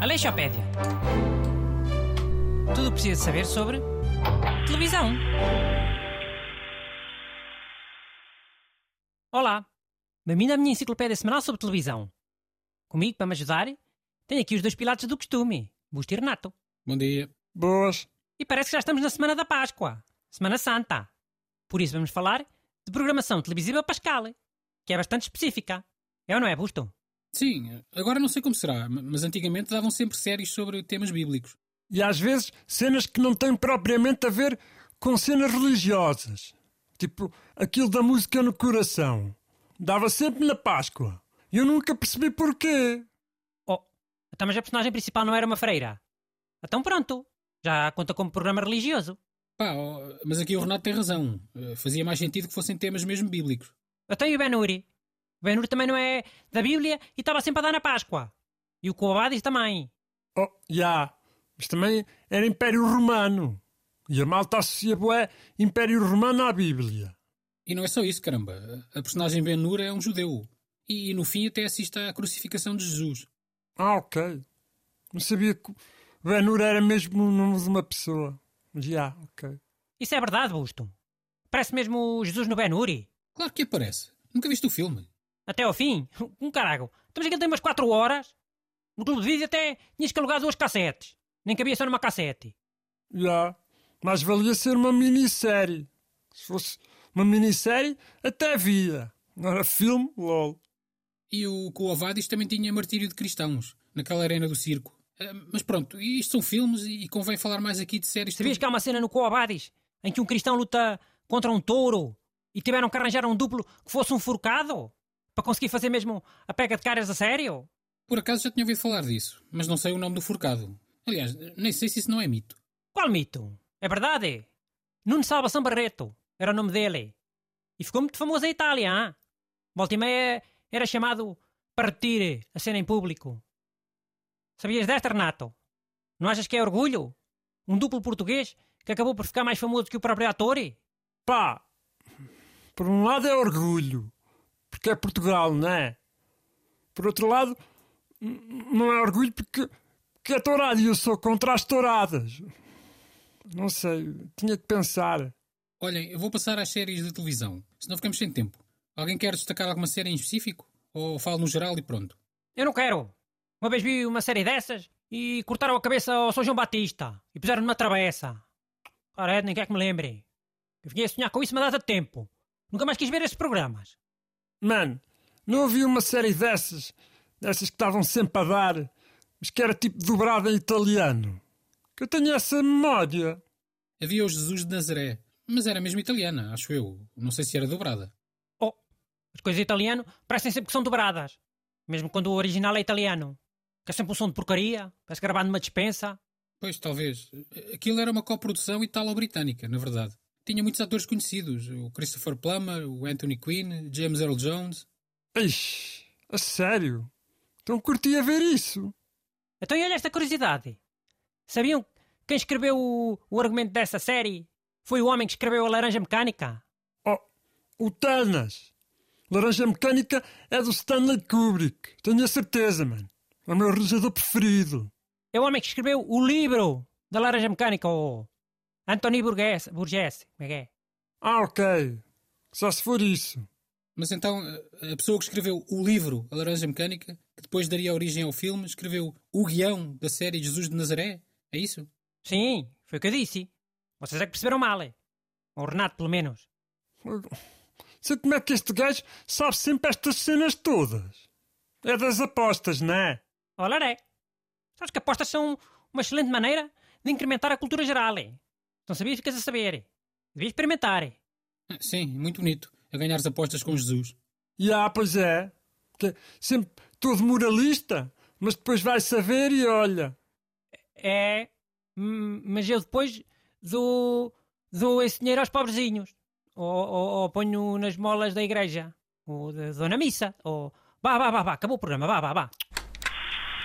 Aleixopédia. Tudo o que precisa saber sobre televisão. Olá, bem-vindo à minha enciclopédia semanal sobre televisão. Comigo, para me ajudar, tenho aqui os dois pilatos do costume, Busto e Renato. Bom dia. Boas. E parece que já estamos na Semana da Páscoa, Semana Santa. Por isso vamos falar de programação televisiva pascal, que é bastante específica. É ou não é, Busto? Sim, agora não sei como será, mas antigamente davam sempre séries sobre temas bíblicos. E às vezes cenas que não têm propriamente a ver com cenas religiosas. Tipo aquilo da música no coração. Dava sempre na Páscoa. E eu nunca percebi porquê. Oh, então mas a personagem principal não era uma freira? Então pronto, já conta como programa religioso. Pá, mas aqui o Renato tem razão. Eh, Fazia mais sentido que fossem temas mesmo bíblicos. Até o Ben-Huri. O Ben-Huri também não é da Bíblia e estava sempre a dar na Páscoa. E o Coabadis também. Oh, já. Mas também era Império Romano. E a malta associa bué Império Romano à Bíblia. E não é só isso, caramba. A personagem Ben-Hur é um judeu. E, no fim até assiste à crucificação de Jesus. Ah, ok. Não sabia que o Ben-Hur era mesmo o nome de uma pessoa. Já, ok. Isso é verdade, Busto. Parece mesmo o Jesus no Ben-Huri. Claro que aparece. Nunca viste o filme? Até ao fim. Um carago. Estamos aqui tem umas 4 horas. No clube de vídeo até tinhas que alugar duas cassetes. Nem cabia só numa cassete. Já. Mas valia ser uma minissérie. Se fosse uma minissérie, até via. Não era filme, lol. E o Coavadis também tinha Martírio de Cristãos, naquela arena do circo. Ah, Mas pronto, isto são filmes e convém falar mais aqui de séries. Sabias que há uma cena no Coabadis em que um cristão luta contra um touro e tiveram que arranjar um duplo que fosse um forcado? Para conseguir fazer mesmo a pega de caras a sério? Por acaso já tinha ouvido falar disso, mas não sei o nome do forcado. Aliás, nem sei se isso não é mito. Qual mito? É verdade. Nuno Salvação Barreto era o nome dele. E ficou muito famoso em Itália, hein? Volta e meia era chamado para repetir a cena em público. Sabias desta, Renato? Não achas que é orgulho? Um duplo português que acabou por ficar mais famoso que o próprio ator? Pá, por um lado é orgulho, porque é Portugal, não é? Por outro lado, não é orgulho porque, porque é tourado e eu sou contra as touradas. Não sei, tinha que pensar. Olhem, eu vou passar às séries de televisão, senão ficamos sem tempo. Alguém quer destacar alguma série em específico? Ou falo no geral e pronto? Eu não quero. Uma vez vi uma série dessas e cortaram a cabeça ao São João Batista e puseram numa travessa. Ora, é, nem quer que me lembre. Eu vinha a sonhar com isso uma data de tempo. Nunca mais quis ver esses programas. Mano, não havia uma série dessas, dessas que estavam sempre a dar, mas que era tipo dobrada em italiano. Que eu tenho essa memória. Havia o Jesus de Nazaré, mas era mesmo italiana, acho eu. Não sei se era dobrada. Oh, as coisas italiano parecem sempre que são dobradas. Mesmo quando o original é italiano. Que é sempre um som de porcaria, parece gravado numa dispensa. Pois, talvez. Aquilo era uma coprodução italo-britânica, na verdade. Tinha muitos atores conhecidos. O Christopher Plummer, o Anthony Quinn, James Earl Jones. Ixi, a sério? Então curtia ver isso. Então, e olha esta curiosidade. Sabiam que quem escreveu o, o argumento dessa série foi o homem que escreveu a Laranja Mecânica? Oh, o Tanas. Laranja Mecânica é do Stanley Kubrick. Tenho a certeza, mano. É o meu realizador preferido. É o homem que escreveu o livro da Laranja Mecânica, o Anthony Burgess. Burgess. Como é que é? Ah, ok. Só se for isso. Mas então, a pessoa que escreveu o livro A Laranja Mecânica, que depois daria origem ao filme, escreveu o guião da série Jesus de Nazaré? É isso? Sim, foi o que eu disse. Vocês é que perceberam mal, é? Ou o Renato, pelo menos. Sei como é que este gajo sabe sempre estas cenas todas. É das apostas, não é? Olha, é. Sabes que apostas são uma excelente maneira de incrementar a cultura geral, é? Não sabias, ficas a saber. Devias experimentar. Sim, muito bonito. A ganhar as apostas com Jesus. E ah, pois é. Que sempre todo moralista, mas depois vai saber e olha. É, hum, mas eu depois dou, dou esse dinheiro aos pobrezinhos. Ou, ou, ou ponho nas molas da igreja. Ou da Dona Missa. Ou... Vá, vá, vá, vá, acabou o programa, vá, vá, vá.